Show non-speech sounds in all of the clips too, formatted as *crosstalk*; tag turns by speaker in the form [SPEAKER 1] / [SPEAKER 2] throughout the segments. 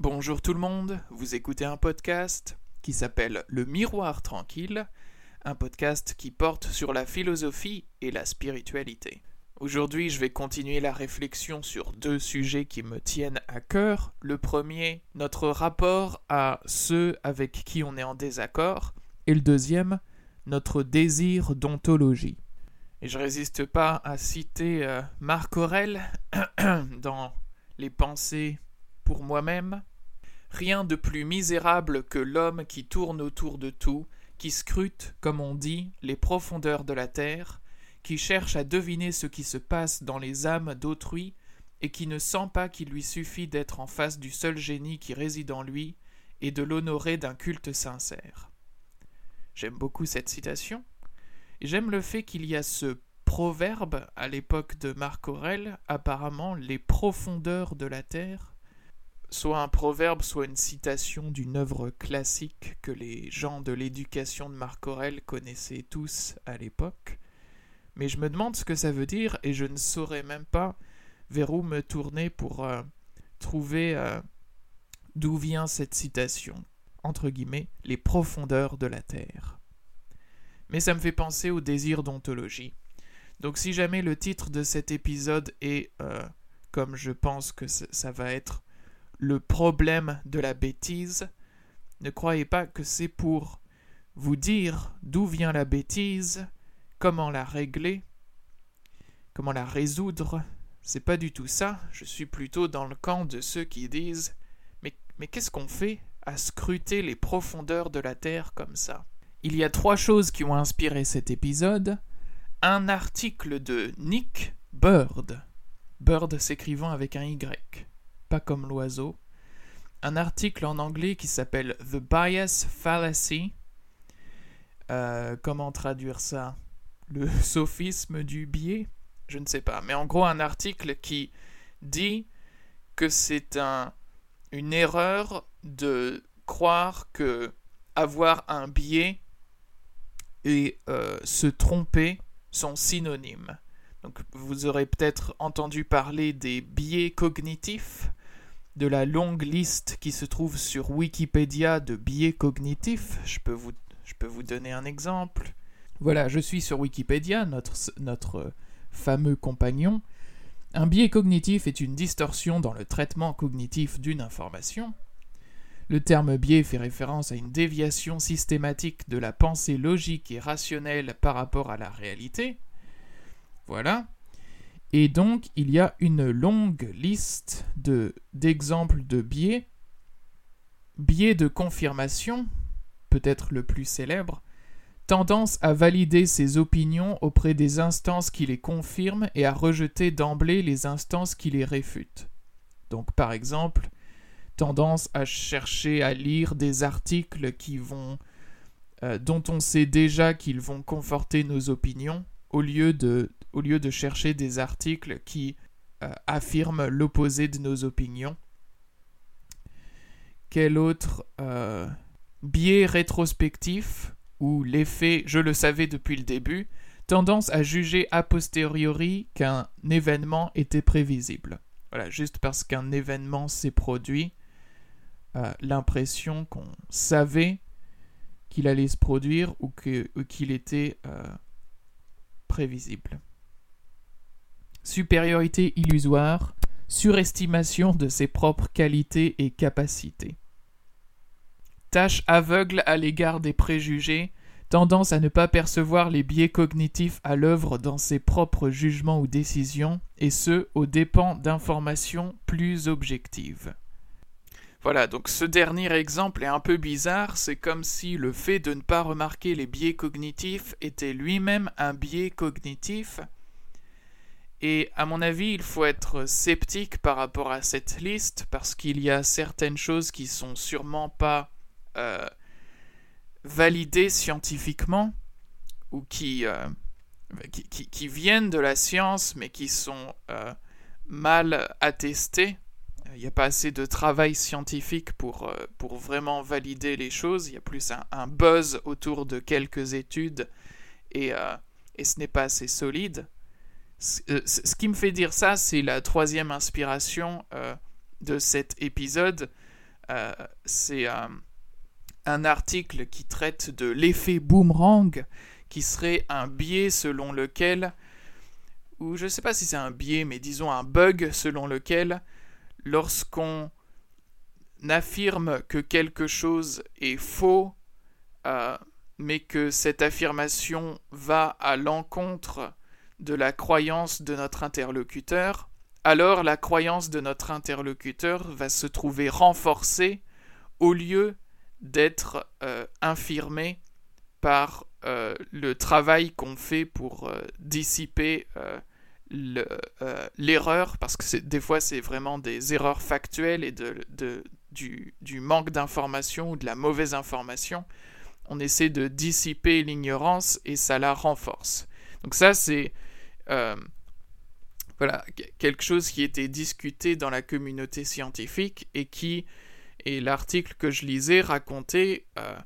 [SPEAKER 1] Bonjour tout le monde, vous écoutez un podcast qui s'appelle Le Miroir Tranquille, un podcast qui porte sur la philosophie et la spiritualité. Aujourd'hui, je vais continuer la réflexion sur deux sujets qui me tiennent à cœur. Le premier, notre rapport à ceux avec qui on est en désaccord, et le deuxième, notre désir d'ontologie. Et je résiste pas à citer euh, Marc Aurel *clears throat* dans Les pensées pour moi-même. Rien de plus misérable que l'homme qui tourne autour de tout, qui scrute, comme on dit, les profondeurs de la terre, qui cherche à deviner ce qui se passe dans les âmes d'autrui, et qui ne sent pas qu'il lui suffit d'être en face du seul génie qui réside en lui, et de l'honorer d'un culte sincère. J'aime beaucoup cette citation, j'aime le fait qu'il y a ce proverbe à l'époque de Marc Aurèle, apparemment les profondeurs de la terre, soit un proverbe, soit une citation d'une œuvre classique que les gens de l'éducation de Marc Aurèle connaissaient tous à l'époque. Mais je me demande ce que ça veut dire et je ne saurais même pas vers où me tourner pour euh, trouver euh, d'où vient cette citation, entre guillemets, les profondeurs de la Terre. Mais ça me fait penser au désir d'ontologie. Donc si jamais le titre de cet épisode est, euh, comme je pense que ça va être, le problème de la bêtise, ne croyez pas que c'est pour vous dire d'où vient la bêtise, comment la régler, comment la résoudre. C'est pas du tout ça, je suis plutôt dans le camp de ceux qui disent Mais, mais qu'est-ce qu'on fait à scruter les profondeurs de la Terre comme ça? Il y a trois choses qui ont inspiré cet épisode. Un article de Nick Bird, Bird s'écrivant avec un Y comme l'oiseau, un article en anglais qui s'appelle The Bias Fallacy. Euh, comment traduire ça? Le *laughs* sophisme du biais? Je ne sais pas. Mais en gros, un article qui dit que c'est un, une erreur de croire que avoir un biais et euh, se tromper sont synonymes. Donc, vous aurez peut-être entendu parler des biais cognitifs de la longue liste qui se trouve sur Wikipédia de biais cognitifs. Je peux vous, je peux vous donner un exemple. Voilà, je suis sur Wikipédia, notre, notre fameux compagnon. Un biais cognitif est une distorsion dans le traitement cognitif d'une information. Le terme biais fait référence à une déviation systématique de la pensée logique et rationnelle par rapport à la réalité. Voilà. Et donc, il y a une longue liste de, d'exemples de biais. Biais de confirmation, peut-être le plus célèbre, tendance à valider ses opinions auprès des instances qui les confirment et à rejeter d'emblée les instances qui les réfutent. Donc, par exemple, tendance à chercher à lire des articles qui vont, euh, dont on sait déjà qu'ils vont conforter nos opinions, au lieu de au lieu de chercher des articles qui euh, affirment l'opposé de nos opinions. Quel autre euh, biais rétrospectif, ou l'effet je le savais depuis le début, tendance à juger a posteriori qu'un événement était prévisible? Voilà, juste parce qu'un événement s'est produit, euh, l'impression qu'on savait qu'il allait se produire ou qu'il était prévisible supériorité illusoire, surestimation de ses propres qualités et capacités. Tâche aveugle à l'égard des préjugés, tendance à ne pas percevoir les biais cognitifs à l'œuvre dans ses propres jugements ou décisions, et ce, aux dépens d'informations plus objectives. Voilà, donc ce dernier exemple est un peu bizarre, c'est comme si le fait de ne pas remarquer les biais cognitifs était lui-même un biais cognitif, et à mon avis, il faut être sceptique par rapport à cette liste parce qu'il y a certaines choses qui sont sûrement pas euh, validées scientifiquement ou qui, euh, qui, qui, viennent de la science mais qui sont euh, mal attestées. Il n'y a pas assez de travail scientifique pour, pour vraiment valider les choses. Il y a plus un, un buzz autour de quelques études et, et ce n'est pas assez solide. Euh, ce qui me fait dire ça, c'est la troisième inspiration euh, de cet épisode. c'est un article qui traite de l'effet boomerang, qui serait un biais selon lequel, ou je ne sais pas si c'est un biais, mais disons un bug selon lequel, lorsqu'on affirme que quelque chose est faux, euh, mais que cette affirmation va à l'encontre de la croyance de notre interlocuteur, alors la croyance de notre interlocuteur va se trouver renforcée au lieu d'être euh, infirmée par euh, le travail qu'on fait pour dissiper l'erreur, parce que des fois c'est vraiment des erreurs factuelles et de, du, manque d'information ou de la mauvaise information, on essaie de dissiper l'ignorance et ça la renforce. Donc ça, c'est euh, voilà, quelque chose qui était discuté dans la communauté scientifique et qui, et l'article que je lisais racontait euh,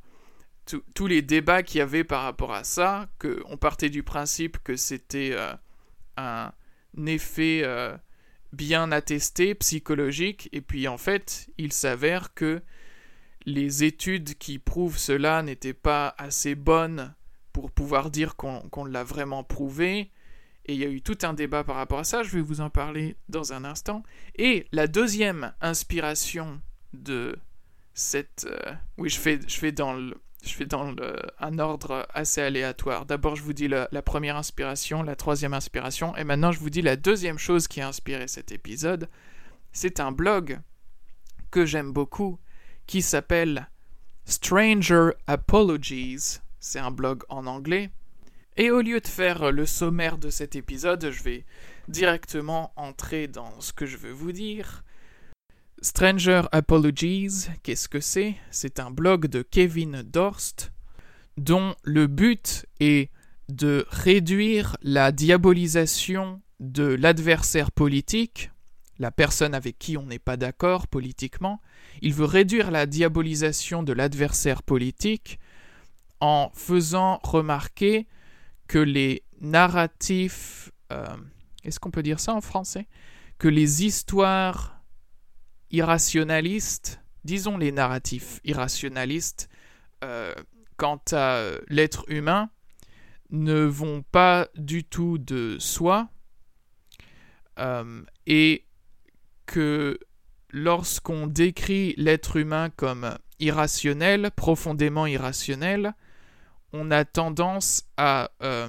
[SPEAKER 1] tous les débats qu'il y avait par rapport à ça, qu'on partait du principe que c'était euh, un effet bien attesté, psychologique, et puis en fait, il s'avère que les études qui prouvent cela n'étaient pas assez bonnes pour pouvoir dire qu'on l'a vraiment prouvé, et il y a eu tout un débat par rapport à ça, je vais vous en parler dans un instant. Et la deuxième inspiration de cette... Euh, oui, je fais, je fais dans le, je fais dans un ordre assez aléatoire. D'abord, je vous dis la, première inspiration, la troisième inspiration, et maintenant, je vous dis la deuxième chose qui a inspiré cet épisode. C'est un blog que j'aime beaucoup qui s'appelle Stranger Apologies. C'est un blog en anglais. Et au lieu de faire le sommaire de cet épisode, je vais directement entrer dans ce que je veux vous dire. Stranger Apologies, qu'est-ce que c'est? C'est un blog de Kevin Dorst dont le but est de réduire la diabolisation de l'adversaire politique, la personne avec qui on n'est pas d'accord politiquement. Il veut réduire la diabolisation de l'adversaire politique en faisant remarquer que les narratifs... Euh, est-ce qu'on peut dire ça en français? Que les histoires irrationalistes, disons les narratifs irrationalistes, euh, quant à l'être humain, ne vont pas du tout de soi, euh, et que lorsqu'on décrit l'être humain comme irrationnel, profondément irrationnel, on a tendance à euh,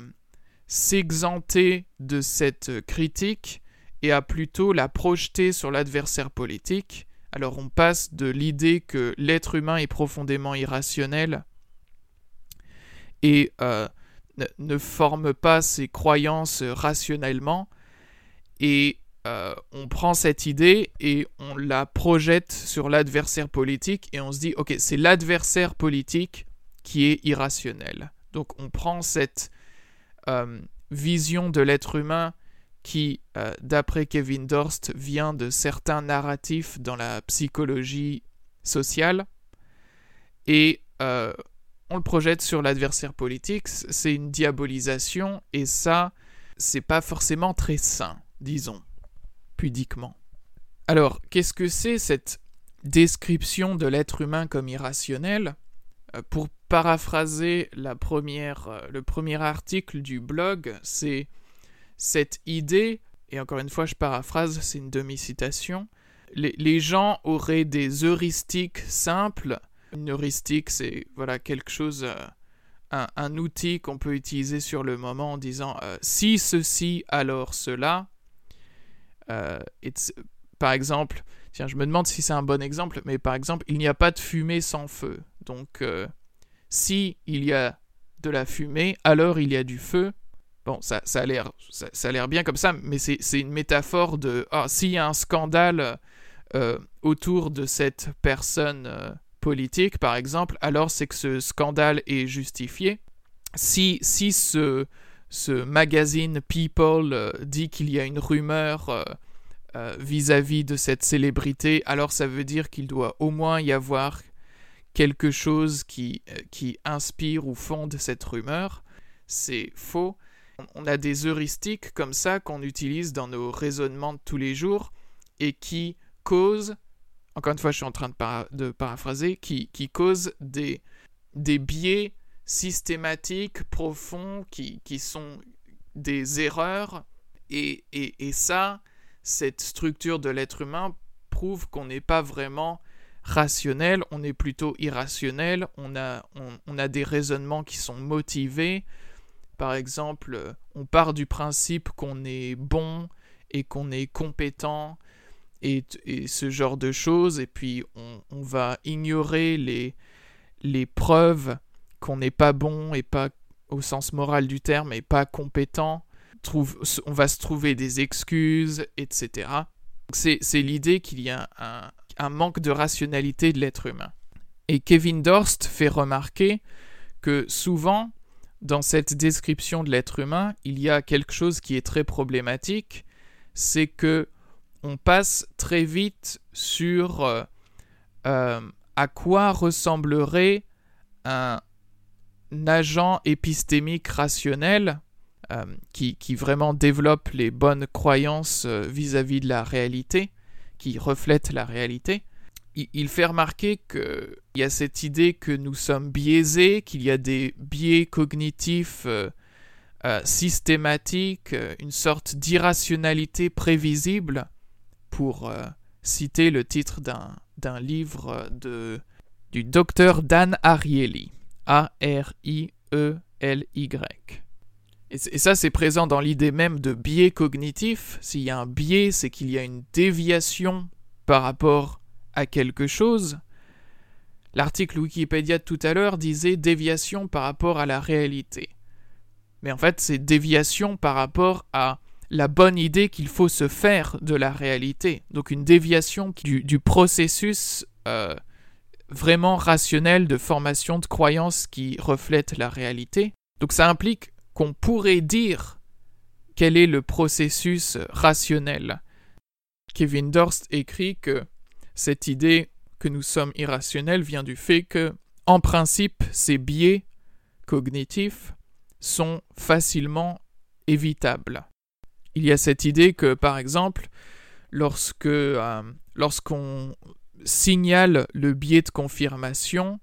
[SPEAKER 1] s'exenter de cette critique et à plutôt la projeter sur l'adversaire politique. Alors on passe de l'idée que l'être humain est profondément irrationnel et euh, ne, forme pas ses croyances rationnellement, et euh, on prend cette idée et on la projette sur l'adversaire politique et on se dit ok c'est l'adversaire politique qui est irrationnel. Donc on prend cette euh, vision de l'être humain qui, euh, d'après Kevin Dorst, vient de certains narratifs dans la psychologie sociale, et euh, on le projette sur l'adversaire politique, c'est une diabolisation, et ça, c'est pas forcément très sain, disons, pudiquement. Alors, qu'est-ce que c'est cette description de l'être humain comme irrationnel? Pour paraphraser la première, le premier article du blog, c'est cette idée, et encore une fois je paraphrase, c'est une demi-citation, les, gens auraient des heuristiques simples. Une heuristique, c'est voilà quelque chose, euh, un, outil qu'on peut utiliser sur le moment en disant euh, si ceci, alors cela. Euh, par exemple, tiens, je me demande si c'est un bon exemple, mais par exemple, il n'y a pas de fumée sans feu. Donc, si il y a de la fumée, alors il y a du feu. Bon, ça, ça a l'air bien comme ça, mais c'est une métaphore de ah, s'il y a un scandale euh, autour de cette personne euh, politique, par exemple, alors c'est que ce scandale est justifié. Si, si ce, magazine People euh, dit qu'il y a une rumeur vis-à-vis -vis de cette célébrité, alors ça veut dire qu'il doit au moins y avoir quelque chose qui, qui inspire ou fonde cette rumeur. C'est faux on a des heuristiques comme ça qu'on utilise dans nos raisonnements de tous les jours et qui causent, encore une fois, je suis en train de, paraphraser, qui, qui causent des, des biais systématiques, profonds, qui, qui sont des erreurs. Et, et, ça, cette structure de l'être humain prouve qu'on n'est pas vraiment rationnel, on est plutôt irrationnel, on a, on a des raisonnements qui sont motivés. Par exemple, on part du principe qu'on est bon et qu'on est compétent et, ce genre de choses, et puis on, va ignorer les, les preuves qu'on n'est pas bon et pas au sens moral du terme et pas compétent, trouve, on va se trouver des excuses, etc. C'est l'idée qu'il y a un, un manque de rationalité de l'être humain. Et Kevin Dorst fait remarquer que souvent, dans cette description de l'être humain, il y a quelque chose qui est très problématique, c'est que on passe très vite sur euh, euh, à quoi ressemblerait un agent épistémique rationnel euh, qui, vraiment développe les bonnes croyances vis-à-vis de la réalité, qui reflète la réalité. Il, fait remarquer qu'il y a cette idée que nous sommes biaisés, qu'il y a des biais cognitifs systématiques, une sorte d'irrationalité prévisible pour euh, citer le titre d'un livre de, du docteur Dan Ariely. A-R-I-E-L-Y. Et, ça, c'est présent dans l'idée même de biais cognitif. S'il y a un biais, c'est qu'il y a une déviation par rapport à quelque chose. L'article Wikipédia de tout à l'heure disait déviation par rapport à la réalité. Mais en fait, c'est déviation par rapport à la bonne idée qu'il faut se faire de la réalité. Donc une déviation du, processus euh, vraiment rationnel de formation de croyances qui reflète la réalité. Donc ça implique qu'on pourrait dire quel est le processus rationnel. Kevin Dorst écrit que cette idée que nous sommes irrationnels vient du fait que, en principe, ces biais cognitifs sont facilement évitables il y a cette idée que, par exemple, lorsque euh, lorsqu'on signale le biais de confirmation,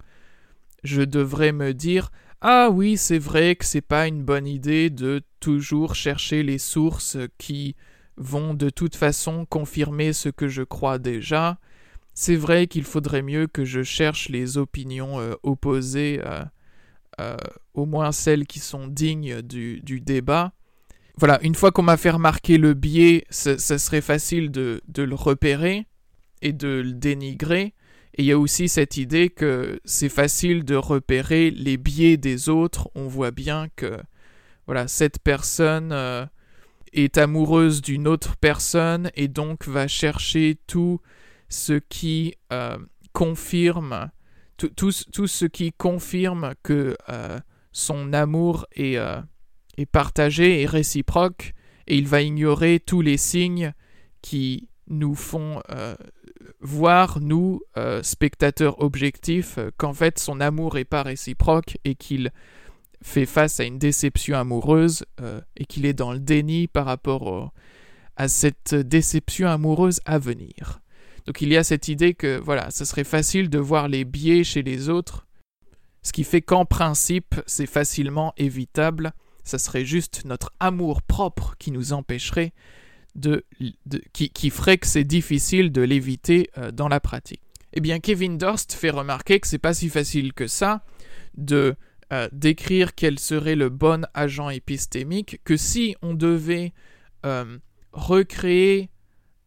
[SPEAKER 1] je devrais me dire ah oui, c'est vrai que c'est pas une bonne idée de toujours chercher les sources qui vont de toute façon confirmer ce que je crois déjà. C'est vrai qu'il faudrait mieux que je cherche les opinions euh, opposées, euh, au moins celles qui sont dignes du débat voilà, une fois qu'on m'a fait remarquer le biais, ça, serait facile de, le repérer et de le dénigrer. Et il y a aussi cette idée que c'est facile de repérer les biais des autres. On voit bien que voilà, cette personne euh, est amoureuse d'une autre personne et donc va chercher tout ce qui euh, confirme tout, ce qui confirme que euh, son amour est est partagé et réciproque, et il va ignorer tous les signes qui nous font euh, voir, nous, euh, spectateurs objectifs, euh, qu'en fait son amour n'est pas réciproque et qu'il fait face à une déception amoureuse et qu'il est dans le déni par rapport à cette déception amoureuse à venir. Donc il y a cette idée que voilà, ce serait facile de voir les biais chez les autres, ce qui fait qu'en principe c'est facilement évitable ça serait juste notre amour propre qui nous empêcherait de, qui, ferait que c'est difficile de l'éviter euh, dans la pratique. Eh bien, Kevin Dorst fait remarquer que c'est pas si facile que ça de euh, décrire quel serait le bon agent épistémique, que si on devait euh, recréer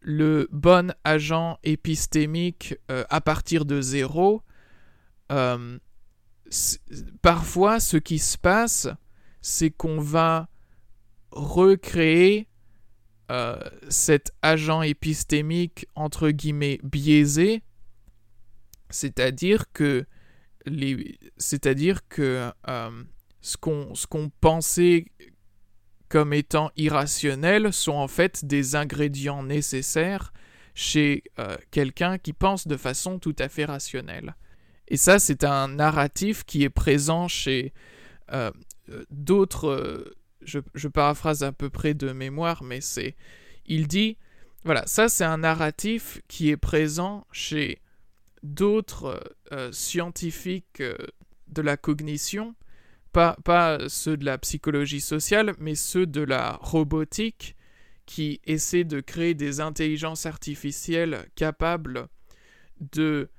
[SPEAKER 1] le bon agent épistémique à partir de zéro, parfois ce qui se passe, c'est qu'on va recréer euh, cet agent épistémique entre guillemets biaisé, c'est-à-dire que c'est-à-dire que euh, ce qu'on ce qu'on pensait comme étant irrationnel sont en fait des ingrédients nécessaires chez euh, quelqu'un qui pense de façon tout à fait rationnelle. Et ça, c'est un narratif qui est présent chez d'autres, je, paraphrase à peu près de mémoire, mais c'est, il dit, voilà, ça c'est un narratif qui est présent chez d'autres euh, scientifiques euh, de la cognition, pas, pas ceux de la psychologie sociale, mais ceux de la robotique qui essaient de créer des intelligences artificielles capables de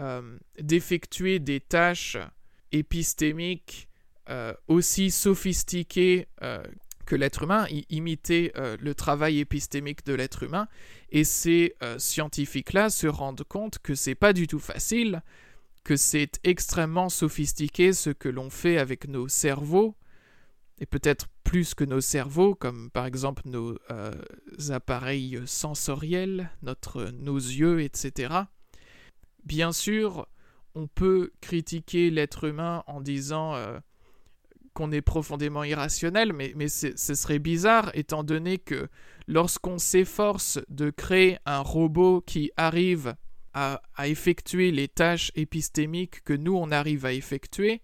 [SPEAKER 1] euh, d'effectuer des tâches épistémiques aussi sophistiquées que l'être humain, imiter le travail épistémique de l'être humain, et ces scientifiques-là se rendent compte que c'est pas du tout facile, que c'est extrêmement sophistiqué ce que l'on fait avec nos cerveaux, et peut-être plus que nos cerveaux, comme par exemple nos euh, appareils sensoriels, notre, nos yeux, etc. Bien sûr, on peut critiquer l'être humain en disant euh, qu'on est profondément irrationnel, mais, mais ce serait bizarre étant donné que lorsqu'on s'efforce de créer un robot qui arrive à, effectuer les tâches épistémiques que nous on arrive à effectuer,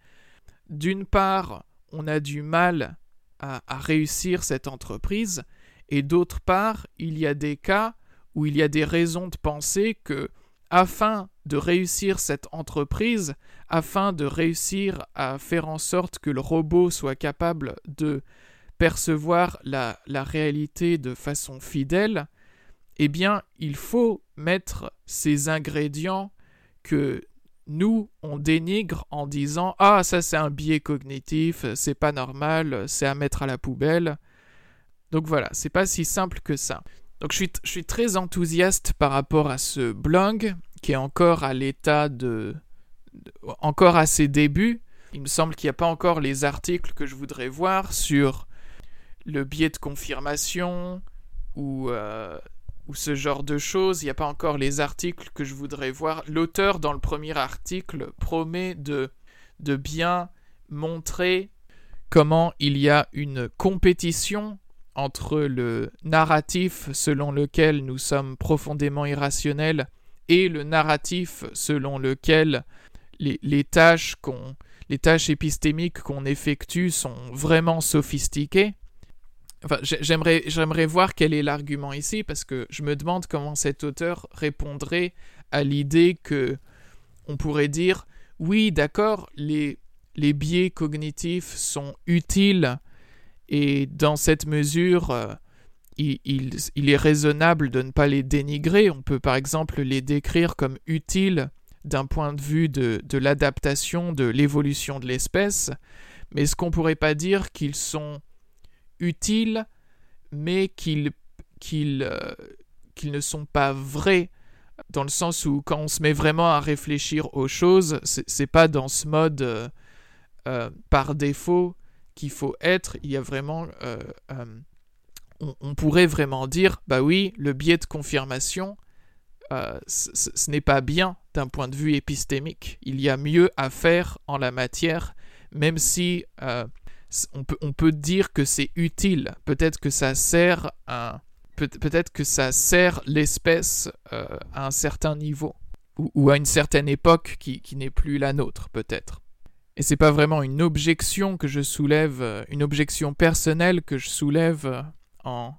[SPEAKER 1] d'une part, on a du mal à, réussir cette entreprise, et d'autre part, il y a des cas où il y a des raisons de penser que, afin de réussir cette entreprise, afin de réussir à faire en sorte que le robot soit capable de percevoir la, réalité de façon fidèle, eh bien, il faut mettre ces ingrédients que nous, on dénigre en disant Ah, ça c'est un biais cognitif, c'est pas normal, c'est à mettre à la poubelle. Donc voilà, c'est pas si simple que ça. Donc je suis, très enthousiaste par rapport à ce blog qui est encore à l'état de, encore à ses débuts. Il me semble qu'il n'y a pas encore les articles que je voudrais voir sur le biais de confirmation ou euh, ce genre de choses. Il n'y a pas encore les articles que je voudrais voir. L'auteur, dans le premier article, promet de bien montrer comment il y a une compétition entre le narratif selon lequel nous sommes profondément irrationnels et le narratif selon lequel les, tâches qu'on les tâches épistémiques qu'on effectue sont vraiment sophistiquées. Enfin, j'aimerais, j'aimerais voir quel est l'argument ici, parce que je me demande comment cet auteur répondrait à l'idée que on pourrait dire oui, d'accord, les biais cognitifs sont utiles et dans cette mesure, euh, il, est raisonnable de ne pas les dénigrer. On peut par exemple les décrire comme utiles d'un point de vue de, l'adaptation, de l'évolution de l'espèce, mais est-ce qu'on pourrait pas dire qu'ils sont utiles, mais qu'ils euh, qu'ils ne sont pas vrais, dans le sens où quand on se met vraiment à réfléchir aux choses, c'est pas dans ce mode euh, euh, par défaut qu'il faut être, il y a vraiment... On, on, pourrait vraiment dire, bah oui, le biais de confirmation, ce n'est pas bien d'un point de vue épistémique. Il y a mieux à faire en la matière, même si on peut, dire que c'est utile. Peut-être que ça sert peut-être que ça sert l'espèce euh, à un certain niveau ou, à une certaine époque qui, n'est plus la nôtre, peut-être. Et c'est pas vraiment une objection que je soulève, euh, une objection personnelle que je soulève euh, en,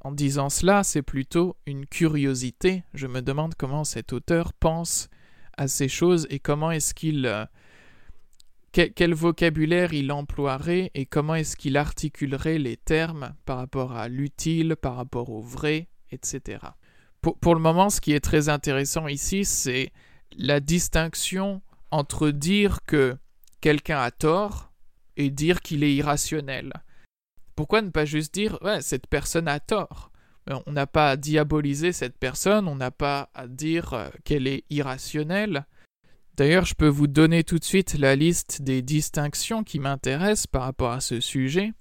[SPEAKER 1] en disant cela, c'est plutôt une curiosité. Je me demande comment cet auteur pense à ces choses et comment est-ce qu'il quel, vocabulaire il emploierait et comment est-ce qu'il articulerait les termes par rapport à l'utile, par rapport au vrai, etc. Pour, pour, le moment, ce qui est très intéressant ici, c'est la distinction entre dire que quelqu'un a tort et dire qu'il est irrationnel. Pourquoi ne pas juste dire ouais, cette personne a tort? Euh, On n'a pas à diaboliser cette personne, on n'a pas à dire euh, qu'elle est irrationnelle, D'ailleurs, je peux vous donner tout de suite la liste des distinctions qui m'intéressent par rapport à ce sujet.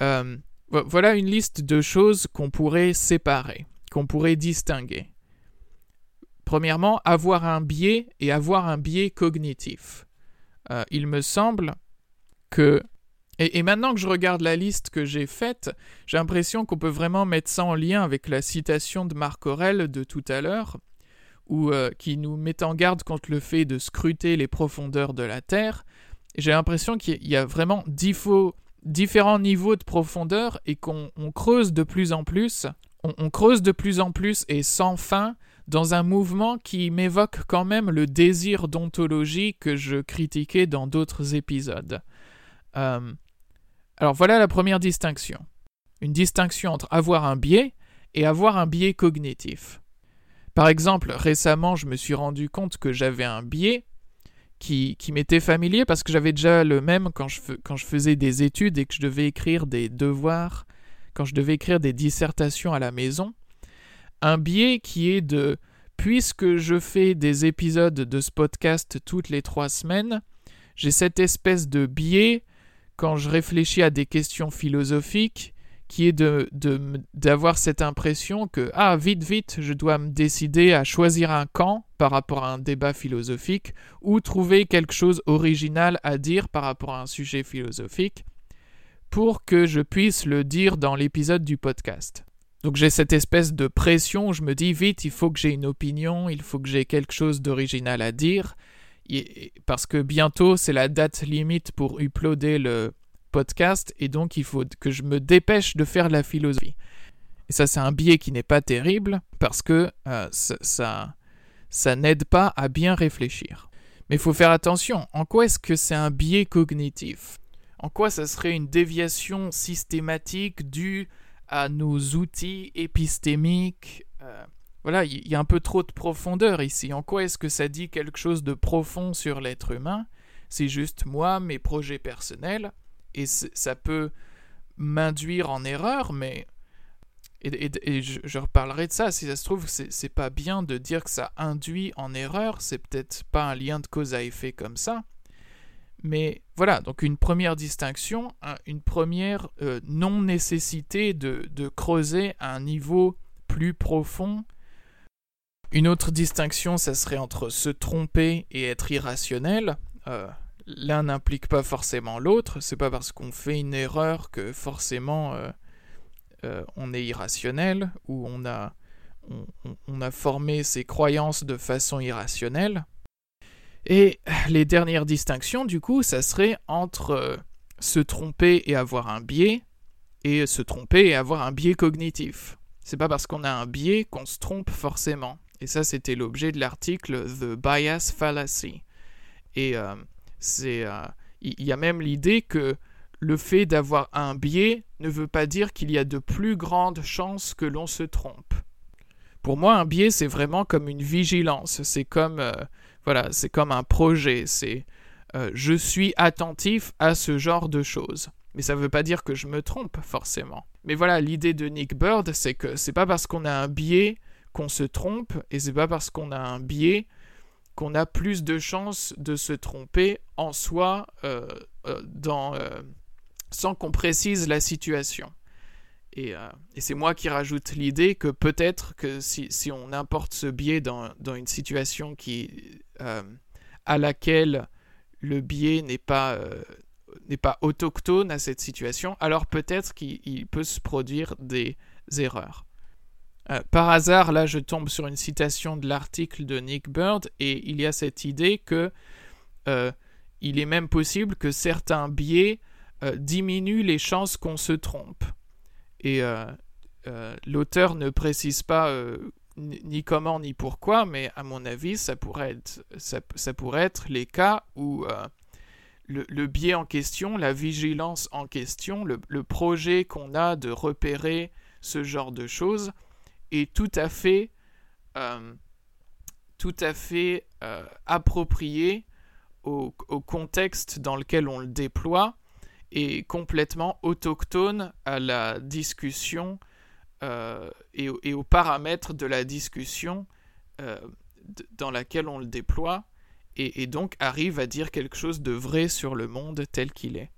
[SPEAKER 1] Euh, voilà une liste de choses qu'on pourrait séparer, qu'on pourrait distinguer. Premièrement, avoir un biais et avoir un biais cognitif. Euh, il me semble que... Et, maintenant que je regarde la liste que j'ai faite, j'ai l'impression qu'on peut vraiment mettre ça en lien avec la citation de Marc Aurel de tout à l'heure, ou euh, qui nous met en garde contre le fait de scruter les profondeurs de la Terre. J'ai l'impression qu'il y a vraiment différents niveaux de profondeur et qu'on creuse de plus en plus on, creuse de plus en plus et sans fin dans un mouvement qui m'évoque quand même le désir d'ontologie que je critiquais dans d'autres épisodes. Euh, alors voilà la première distinction. Une distinction entre avoir un biais et avoir un biais cognitif. Par exemple, récemment, je me suis rendu compte que j'avais un biais qui, qui m'était familier parce que j'avais déjà le même quand je, quand je faisais des études et que je devais écrire des devoirs, quand je devais écrire des dissertations à la maison. Un biais qui est de, puisque je fais des épisodes de ce podcast toutes les trois semaines, j'ai cette espèce de biais quand je réfléchis à des questions philosophiques qui est de, d'avoir cette impression que, ah, vite, vite, je dois me décider à choisir un camp par rapport à un débat philosophique, ou trouver quelque chose original à dire par rapport à un sujet philosophique, pour que je puisse le dire dans l'épisode du podcast. Donc j'ai cette espèce de pression, je me dis vite, il faut que j'ai une opinion, il faut que j'ai quelque chose d'original à dire, parce que bientôt c'est la date limite pour uploader le, podcast et donc il faut que je me dépêche de faire la philosophie. Et ça, c'est un biais qui n'est pas terrible parce que euh, ça, ça, n'aide pas à bien réfléchir. Mais il faut faire attention. En quoi est-ce que c'est un biais cognitif? En quoi ça serait une déviation systématique due à nos outils épistémiques euh, Voilà, il y a un peu trop de profondeur ici. En quoi est-ce que ça dit quelque chose de profond sur l'être humain? C'est juste moi, mes projets personnels et ça peut m'induire en erreur, mais. Et, je, reparlerai de ça. Si ça se trouve, c'est pas bien de dire que ça induit en erreur. C'est peut-être pas un lien de cause à effet comme ça. Mais voilà, donc une première distinction, une première euh, non-nécessité de, creuser à un niveau plus profond. Une autre distinction, ça serait entre se tromper et être irrationnel. Euh, l'un n'implique pas forcément l'autre. C'est pas parce qu'on fait une erreur que forcément euh, on est irrationnel ou on, a formé ses croyances de façon irrationnelle. Et les dernières distinctions, du coup, ça serait entre euh, se tromper et avoir un biais et se tromper et avoir un biais cognitif. C'est pas parce qu'on a un biais qu'on se trompe forcément. Et ça, c'était l'objet de l'article The Bias Fallacy. Et c'est, euh, il y a même l'idée que le fait d'avoir un biais ne veut pas dire qu'il y a de plus grandes chances que l'on se trompe. Pour moi, un biais, c'est vraiment comme une vigilance. C'est comme, euh, voilà, c'est comme un projet. C'est, euh, je suis attentif à ce genre de choses. Mais ça ne veut pas dire que je me trompe forcément. Mais voilà, l'idée de Nick Bird, c'est que c'est pas parce qu'on a un biais qu'on se trompe, et c'est pas parce qu'on a un biais qu'on a plus de chances de se tromper en soi euh, euh, sans qu'on précise la situation. Et, c'est moi qui rajoute l'idée que peut-être que si, on importe ce biais dans, une situation qui, à laquelle le biais n'est pas, n'est pas autochtone à cette situation, alors peut-être qu'il peut se produire des erreurs. Euh, par hasard, là, je tombe sur une citation de l'article de Nick Bird et il y a cette idée que euh, il est même possible que certains biais euh, diminuent les chances qu'on se trompe. Et l'auteur ne précise pas ni comment ni pourquoi, mais à mon avis, ça pourrait être, les cas où le, biais en question, la vigilance en question, le projet qu'on a de repérer ce genre de choses, est tout à fait, euh, tout à fait euh, approprié au, contexte dans lequel on le déploie et complètement autochtone à la discussion euh, et, aux paramètres de la discussion dans laquelle on le déploie et donc arrive à dire quelque chose de vrai sur le monde tel qu'il est.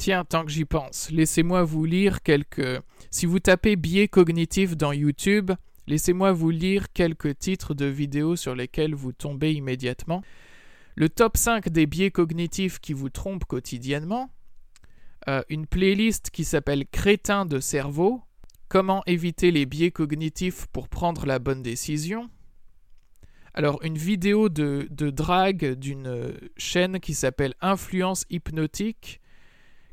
[SPEAKER 1] Tiens, tant que j'y pense, laissez-moi vous lire quelques... Si vous tapez biais cognitif dans YouTube, laissez-moi vous lire quelques titres de vidéos sur lesquels vous tombez immédiatement. Le top 5 des biais cognitifs qui vous trompent quotidiennement. Euh, une playlist qui s'appelle Crétin de cerveau. Comment éviter les biais cognitifs pour prendre la bonne décision. Alors, une vidéo de, de drague d'une chaîne qui s'appelle Influence hypnotique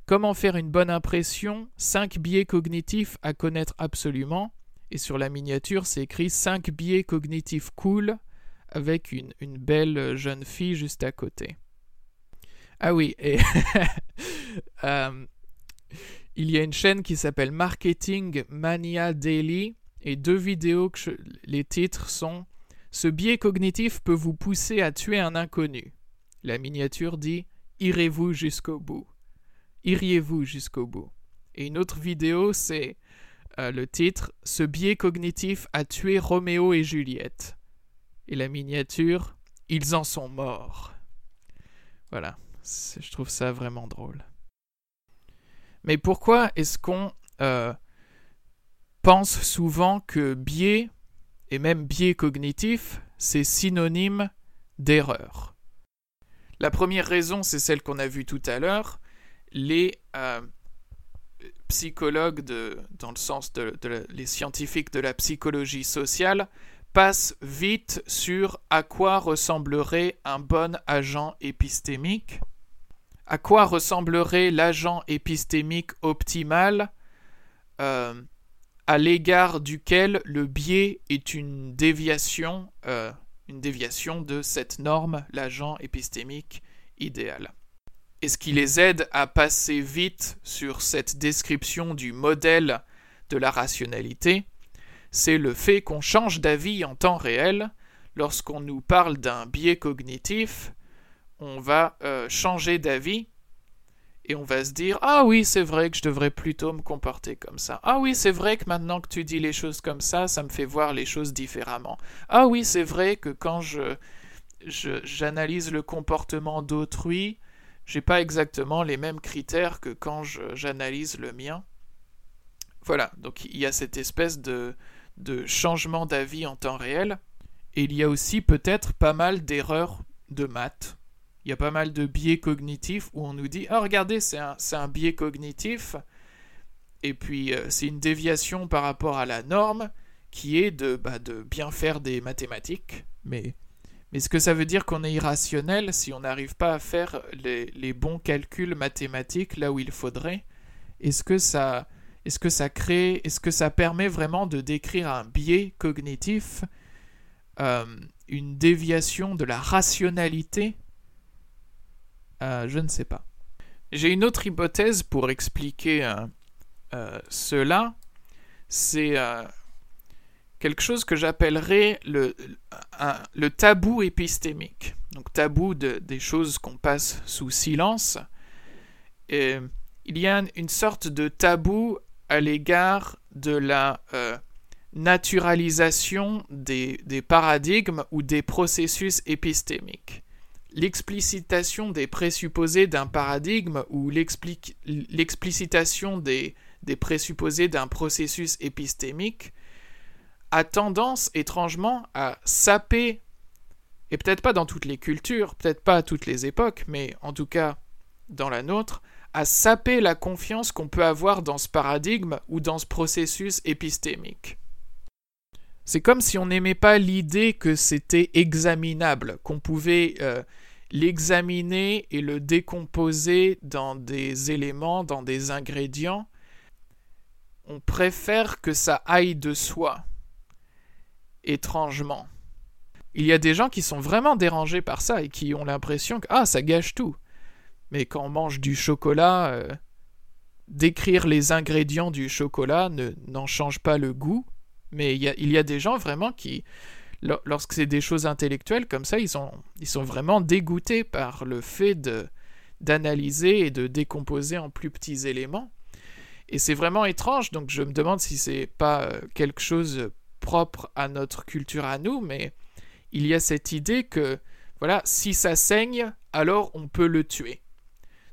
[SPEAKER 1] Comment faire une bonne impression 5 biais cognitifs à connaître absolument. Et sur la miniature, c'est écrit 5 biais cognitifs cool avec une, belle jeune fille juste à côté. Ah oui, *laughs* euh, il y a une chaîne qui s'appelle Marketing Mania Daily et deux vidéos que les titres sont Ce biais cognitif peut vous pousser à tuer un inconnu. La miniature dit Irez-vous jusqu'au bout. Iriez-vous jusqu'au bout. Et une autre vidéo, c'est euh, le titre Ce biais cognitif a tué Roméo et Juliette. Et la miniature Ils en sont morts. Voilà, je trouve ça vraiment drôle. Mais pourquoi est-ce qu'on euh, pense souvent que biais, et même biais cognitif, c'est synonyme d'erreur? La première raison, c'est celle qu'on a vue tout à l'heure. Les euh, psychologues, dans le sens de, scientifiques de la psychologie sociale, passent vite sur à quoi ressemblerait un bon agent épistémique à quoi ressemblerait l'agent épistémique optimal euh, à l'égard duquel le biais est une déviation, euh, une déviation de cette norme, l'agent épistémique idéal. Et ce qui les aide à passer vite sur cette description du modèle de la rationalité, c'est le fait qu'on change d'avis en temps réel lorsqu'on nous parle d'un biais cognitif on va euh, changer d'avis et on va se dire Ah oui, c'est vrai que je devrais plutôt me comporter comme ça. Ah oui, c'est vrai que maintenant que tu dis les choses comme ça, ça me fait voir les choses différemment. Ah oui, c'est vrai que quand je j'analyse le comportement d'autrui, j'ai pas exactement les mêmes critères que quand j'analyse le mien. Voilà, donc il y a cette espèce de, de changement d'avis en temps réel. Et il y a aussi peut-être pas mal d'erreurs de maths il y a pas mal de biais cognitifs où on nous dit Ah, regardez, c'est un, biais cognitif. Et puis, euh, c'est une déviation par rapport à la norme qui est de, bah, de bien faire des mathématiques. Mais, mais est-ce que ça veut dire qu'on est irrationnel si on n'arrive pas à faire les, bons calculs mathématiques là où il faudrait Est-ce que ça. Est-ce que ça permet vraiment de décrire un biais cognitif, euh, une déviation de la rationalité? Euh, je ne sais pas. J'ai une autre hypothèse pour expliquer euh, cela. C'est quelque chose que j'appellerais le, tabou épistémique. Donc tabou des choses qu'on passe sous silence. Il y a une sorte de tabou à l'égard de la naturalisation des, des, paradigmes ou des processus épistémiques. L'explicitation des présupposés d'un paradigme ou l'explicitation des, des présupposés d'un processus épistémique a tendance étrangement à saper, et peut-être pas dans toutes les cultures, peut-être pas à toutes les époques, mais en tout cas dans la nôtre, à saper la confiance qu'on peut avoir dans ce paradigme ou dans ce processus épistémique. C'est comme si on n'aimait pas l'idée que c'était examinable, qu'on pouvait euh, l'examiner et le décomposer dans des éléments, dans des ingrédients, on préfère que ça aille de soi, étrangement. Il y a des gens qui sont vraiment dérangés par ça et qui ont l'impression que ah ça gâche tout. Mais quand on mange du chocolat, euh, décrire les ingrédients du chocolat n'en change pas le goût. Mais il y, a, des gens vraiment qui lorsque c'est des choses intellectuelles comme ça, ils sont, ils sont vraiment dégoûtés par le fait d'analyser et de décomposer en plus petits éléments. Et c'est vraiment étrange, donc je me demande si c'est pas euh, quelque chose propre à notre culture à nous, mais il y a cette idée que, voilà, si ça saigne, alors on peut le tuer.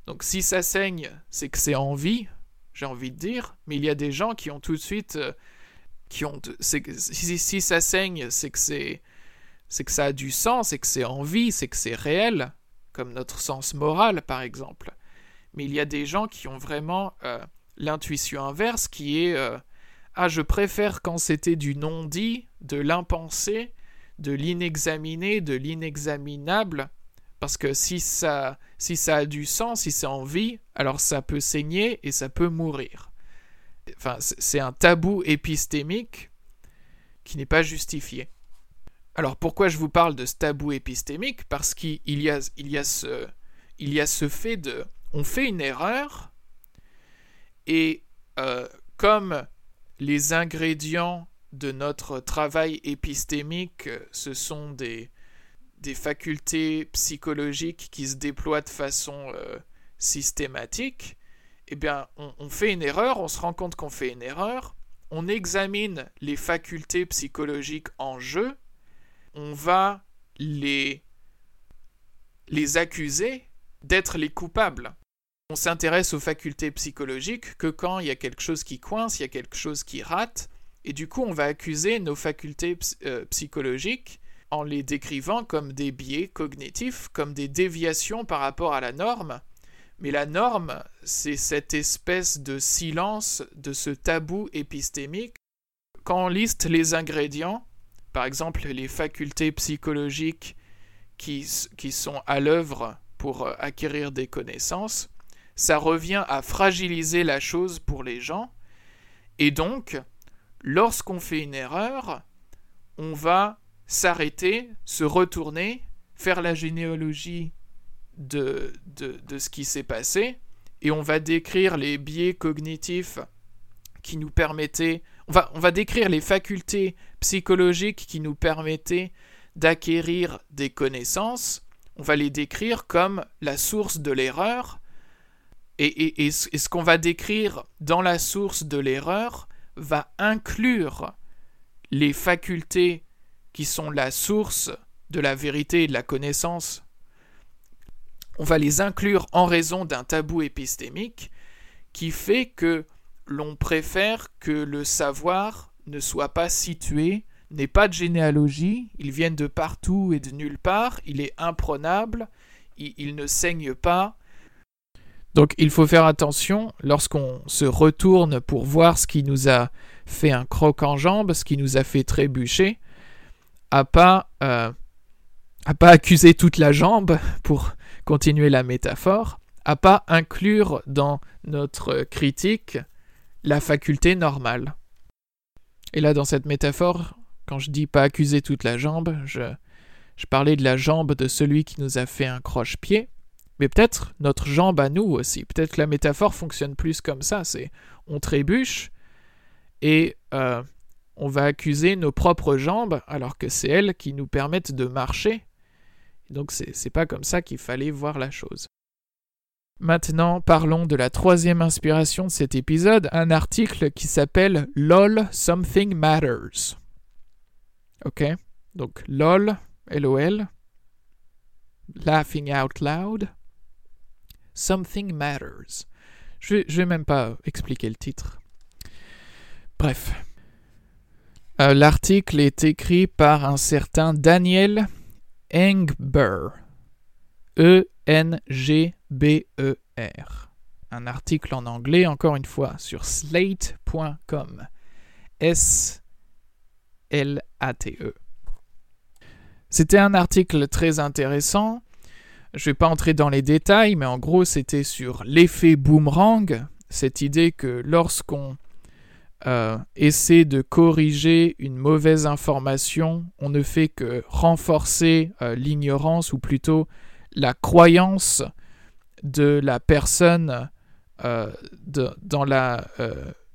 [SPEAKER 1] Donc si ça saigne, c'est que c'est en vie, j'ai envie de dire, mais il y a des gens qui ont tout de suite euh, qui ont. Si, ça saigne, c'est que c'est. C'est que ça a du sens, c'est que c'est en vie, c'est que c'est réel, comme notre sens moral, par exemple. Mais il y a des gens qui ont vraiment euh, l'intuition inverse, qui est euh, Ah, je préfère quand c'était du non-dit, de l'impensé, de l'inexaminé, de l'inexaminable, Parce que si ça, si a du sang, si c'est en vie, alors ça peut saigner et ça peut mourir. C'est un tabou épistémique qui n'est pas justifié. Alors pourquoi je vous parle de ce tabou épistémique? Parce qu'il y a, ce, fait de... On fait une erreur et euh, comme les ingrédients de notre travail épistémique, ce sont des, des facultés psychologiques qui se déploient de façon euh, systématique, eh bien, on, fait une erreur, on se rend compte qu'on fait une erreur, on examine les facultés psychologiques en jeu, on va les, les accuser d'être les coupables. On s'intéresse aux facultés psychologiques que quand il y a quelque chose qui coince, il y a quelque chose qui rate, et du coup on va accuser nos facultés euh, psychologiques en les décrivant comme des biais cognitifs, comme des déviations par rapport à la norme. Mais la norme, c'est cette espèce de silence, de ce tabou épistémique. Quand on liste les ingrédients, par exemple les facultés psychologiques qui, qui sont à l'œuvre pour euh, acquérir des connaissances, ça revient à fragiliser la chose pour les gens. Et donc, lorsqu'on fait une erreur, on va s'arrêter, se retourner, faire la généalogie de, de, ce qui s'est passé, et on va décrire les biais cognitifs qui nous permettaient, on va, on va décrire les facultés psychologiques qui nous permettaient d'acquérir des connaissances, on va les décrire comme la source de l'erreur, et, et, et ce qu'on va décrire dans la source de l'erreur va inclure les facultés qui sont la source de la vérité et de la connaissance, on va les inclure en raison d'un tabou épistémique qui fait que l'on préfère que le savoir ne soit pas situé, n'ait pas de généalogie, il vient de partout et de nulle part, il est imprenable, il, il ne saigne pas. Donc il faut faire attention lorsqu'on se retourne pour voir ce qui nous a fait un croc en jambe, ce qui nous a fait trébucher, à pas, euh, à pas accuser toute la jambe, pour continuer la métaphore, à pas inclure dans notre critique la faculté normale. Et là, dans cette métaphore, quand je dis pas accuser toute la jambe, je, je parlais de la jambe de celui qui nous a fait un croche-pied, mais peut-être notre jambe à nous aussi. Peut-être que la métaphore fonctionne plus comme ça. C'est on trébuche et euh, on va accuser nos propres jambes alors que c'est elles qui nous permettent de marcher. Donc c'est pas comme ça qu'il fallait voir la chose. Maintenant, parlons de la troisième inspiration de cet épisode, un article qui s'appelle LOL Something Matters. Ok? Donc LOL, LOL, Laughing Out Loud, Something Matters. Je je vais même pas expliquer le titre. Bref, euh, l'article est écrit par un certain Daniel Engber. E-N-G-B-E-R. Un article en anglais, encore une fois, sur slate.com. S-L-A-T-E. C'était un article très intéressant. Je ne vais pas entrer dans les détails, mais en gros, c'était sur l'effet boomerang, cette idée que lorsqu'on euh, essaie de corriger une mauvaise information, on ne fait que renforcer euh, l'ignorance ou plutôt la croyance de la personne euh, dans la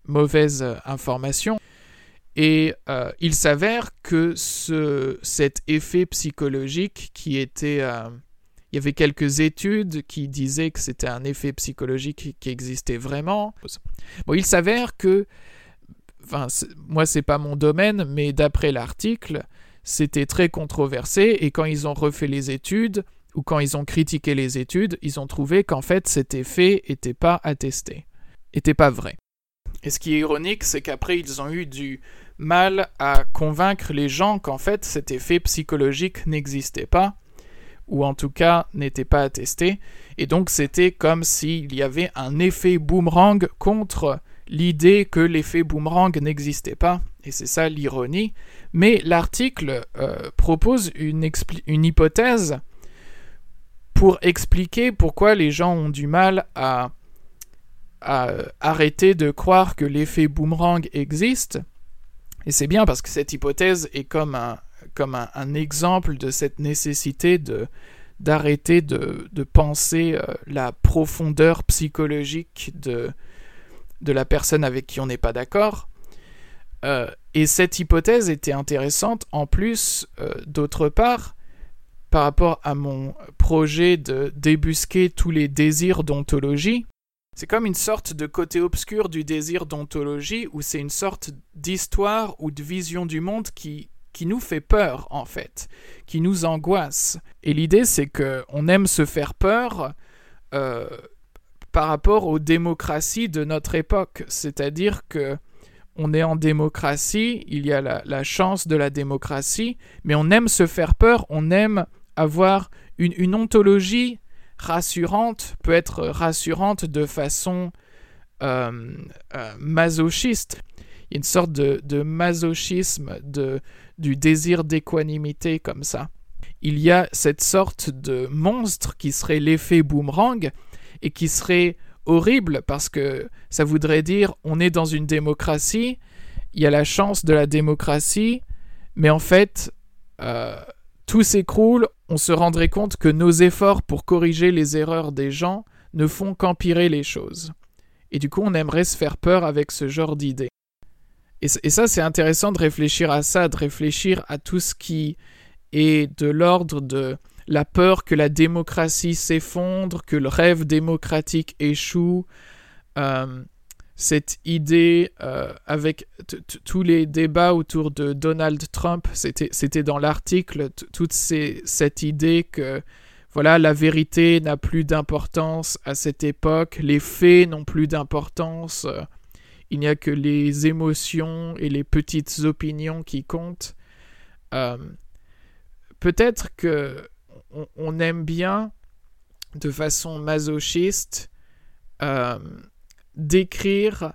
[SPEAKER 1] mauvaise information. Et il s'avère que ce, cet effet psychologique qui était... il y avait quelques études qui disaient que c'était un effet psychologique qui existait vraiment. Bon, il s'avère que enfin, moi c'est pas mon domaine, mais d'après l'article, c'était très controversé et quand ils ont refait les études ou quand ils ont critiqué les études, ils ont trouvé qu'en fait cet effet n'était pas attesté, était pas vrai. Et ce qui est ironique, c'est qu'après ils ont eu du mal à convaincre les gens qu'en fait cet effet psychologique n'existait pas, ou en tout cas n'était pas attesté, et donc c'était comme s'il y avait un effet boomerang contre l'idée que l'effet boomerang n'existait pas, et c'est ça l'ironie, mais l'article euh, propose une, hypothèse pour expliquer pourquoi les gens ont du mal à, à arrêter de croire que l'effet boomerang existe. Et c'est bien parce que cette hypothèse est comme un, comme un, exemple de cette nécessité d'arrêter de, de, penser euh, la profondeur psychologique de, de la personne avec qui on n'est pas d'accord. Euh, et cette hypothèse était intéressante en plus, euh, d'autre part, par rapport à mon projet de débusquer tous les désirs d'ontologie. C'est comme une sorte de côté obscur du désir d'ontologie où c'est une sorte d'histoire ou de vision du monde qui qui nous fait peur en fait, qui nous angoisse. Et l'idée c'est que on aime se faire peur euh, par rapport aux démocraties de notre époque, c'est-à-dire que on est en démocratie, il y a la, chance de la démocratie, mais on aime se faire peur, on aime avoir une, une ontologie rassurante, peut être rassurante de façon euh, euh, masochiste. Il y a une sorte de, de masochisme, de, du désir d'équanimité comme ça. Il y a cette sorte de monstre qui serait l'effet boomerang et qui serait horrible parce que ça voudrait dire on est dans une démocratie, il y a la chance de la démocratie, mais en fait euh, tout s'écroule, on se rendrait compte que nos efforts pour corriger les erreurs des gens ne font qu'empirer les choses. Et du coup on aimerait se faire peur avec ce genre d'idée. Et, ça, c'est intéressant de réfléchir à ça, de réfléchir à tout ce qui est de l'ordre de la peur que la démocratie s'effondre, que le rêve démocratique échoue. Euh, cette idée euh, avec tous les débats autour de Donald Trump, c'était dans l'article, toute cette idée que voilà, la vérité n'a plus d'importance à cette époque, les faits n'ont plus d'importance. Euh, il n'y a que les émotions et les petites opinions qui comptent. Peut-être que on, aime bien, de façon masochiste, euh, décrire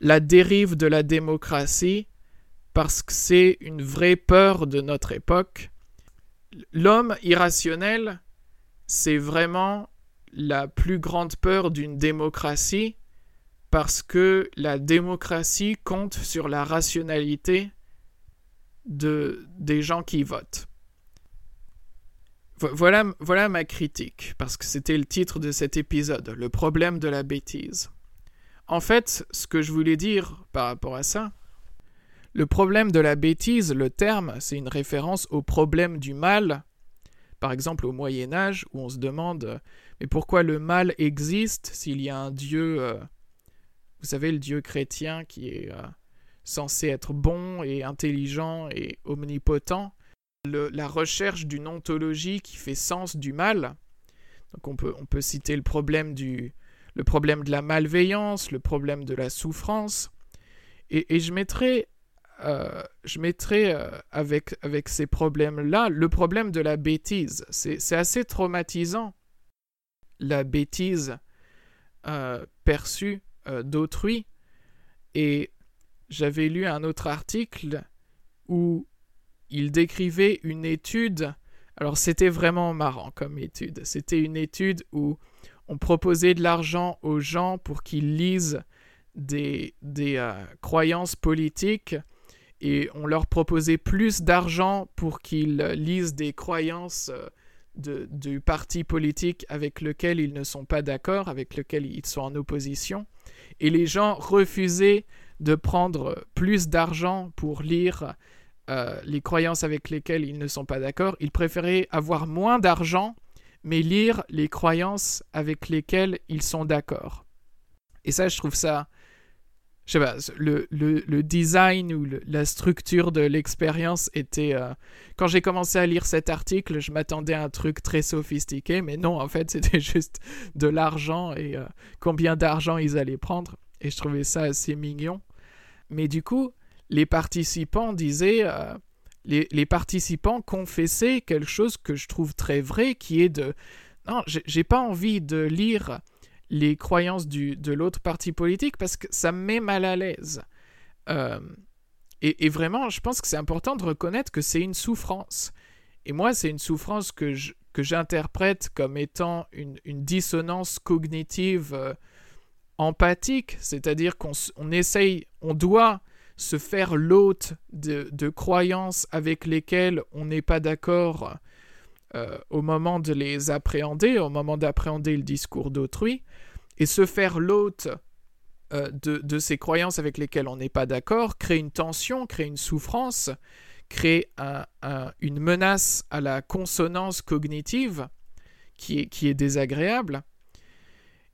[SPEAKER 1] la dérive de la démocratie parce que c'est une vraie peur de notre époque. L'homme irrationnel, c'est vraiment la plus grande peur d'une démocratie parce que la démocratie compte sur la rationalité de, des gens qui votent. Voilà, ma critique, parce que c'était le titre de cet épisode, le problème de la bêtise. En fait, ce que je voulais dire par rapport à ça, le problème de la bêtise, le terme, c'est une référence au problème du mal, par exemple au Moyen Âge, où on se demande mais pourquoi le mal existe s'il y a un Dieu euh, vous savez, le Dieu chrétien qui est euh, censé être bon et intelligent et omnipotent, la recherche d'une ontologie qui fait sens du mal. Donc on peut, on peut citer le problème, du, le problème de la malveillance, le problème de la souffrance. Et, je mettrai, euh, je euh, avec, avec ces problèmes-là le problème de la bêtise. C'est assez traumatisant, la bêtise perçue euh, d'autrui. Et j'avais lu un autre article où il décrivait une étude. Alors c'était vraiment marrant comme étude. C'était une étude où on proposait de l'argent aux gens pour qu'ils lisent des, euh, croyances politiques et on leur proposait plus d'argent pour qu'ils lisent des croyances euh, du parti politique avec lequel ils ne sont pas d'accord, avec lequel ils sont en opposition et les gens refusaient de prendre plus d'argent pour lire euh, les croyances avec lesquelles ils ne sont pas d'accord. Ils préféraient avoir moins d'argent, mais lire les croyances avec lesquelles ils sont d'accord. Et ça, je trouve ça... Je sais pas, le, le, design ou la structure de l'expérience était... Euh, quand j'ai commencé à lire cet article, je m'attendais à un truc très sophistiqué, mais non, en fait, *laughs* c'était juste de l'argent et euh, combien d'argent ils allaient prendre et je trouvais ça assez mignon. Mais du coup, les participants disaient, euh, les, participants confessaient quelque chose que je trouve très vrai, qui est de, non, j'ai pas envie de lire les croyances de l'autre parti politique parce que ça me met mal à l'aise. Euh, et, vraiment, je pense que c'est important de reconnaître que c'est une souffrance. Et moi, c'est une souffrance que que j'interprète comme étant une, dissonance cognitive euh, empathique, c'est-à-dire qu'on essaye, on doit se faire l'hôte de, croyances avec lesquelles on n'est pas d'accord euh, au moment de les appréhender, au moment d'appréhender le discours d'autrui, et se faire l'hôte euh, de, ces croyances avec lesquelles on n'est pas d'accord crée une tension, crée une souffrance, crée une menace à la consonance cognitive qui est, qui est désagréable.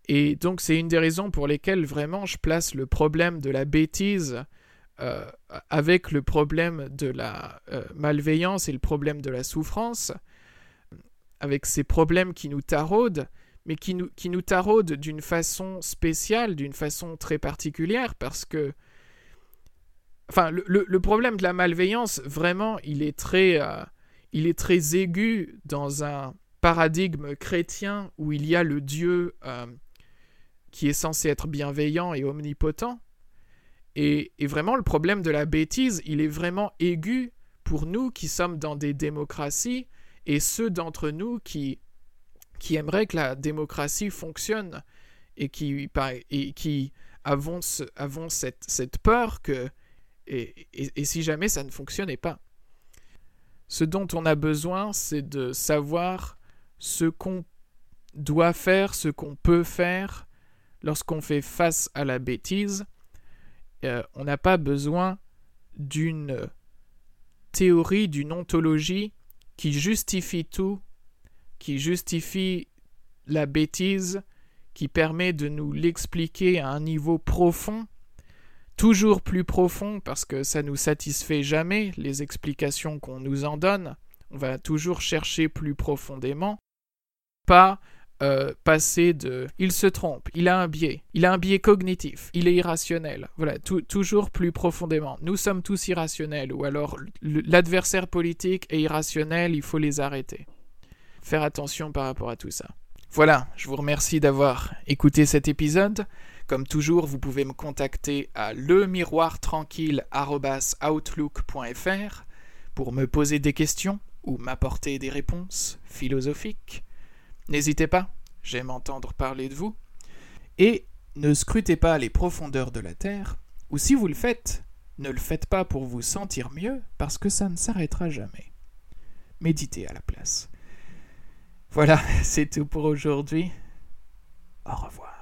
[SPEAKER 1] Et donc c'est une des raisons pour lesquelles vraiment je place le problème de la bêtise euh, avec le problème de la euh, malveillance et le problème de la souffrance, avec ces problèmes qui nous taraudent, mais qui nous, qui nous taraudent d'une façon spéciale, d'une façon très particulière, parce que Enfin, le, problème de la malveillance, vraiment, il est très, euh, il est très aigu dans un paradigme chrétien où il y a le Dieu qui est censé être bienveillant et omnipotent. Et, vraiment, le problème de la bêtise, il est vraiment aigu pour nous qui sommes dans des démocraties et ceux d'entre nous qui, qui aimeraient que la démocratie fonctionne et qui, et qui avons, avons cette, cette peur que et, si jamais ça ne fonctionnait pas. Ce dont on a besoin, c'est de savoir ce qu'on doit faire, ce qu'on peut faire lorsqu'on fait face à la bêtise. Euh, on n'a pas besoin d'une théorie, d'une ontologie qui justifie tout, qui justifie la bêtise, qui permet de nous l'expliquer à un niveau profond toujours plus profond parce que ça nous satisfait jamais les explications qu'on nous en donne. On va toujours chercher plus profondément. Pas euh, passer de il se trompe, il a un biais, il a un biais cognitif, il est irrationnel. Voilà, toujours plus profondément. Nous sommes tous irrationnels ou alors l'adversaire politique est irrationnel, il faut les arrêter. Faire attention par rapport à tout ça. Voilà, je vous remercie d'avoir écouté cet épisode. Comme toujours, vous pouvez me contacter à lemiroirtranquille.outlook.fr pour me poser des questions ou m'apporter des réponses philosophiques. N'hésitez pas, j'aime entendre parler de vous. Et ne scrutez pas les profondeurs de la Terre, ou si vous le faites, ne le faites pas pour vous sentir mieux, parce que ça ne s'arrêtera jamais. Méditez à la place. Voilà, *laughs* c'est tout pour aujourd'hui. Au revoir.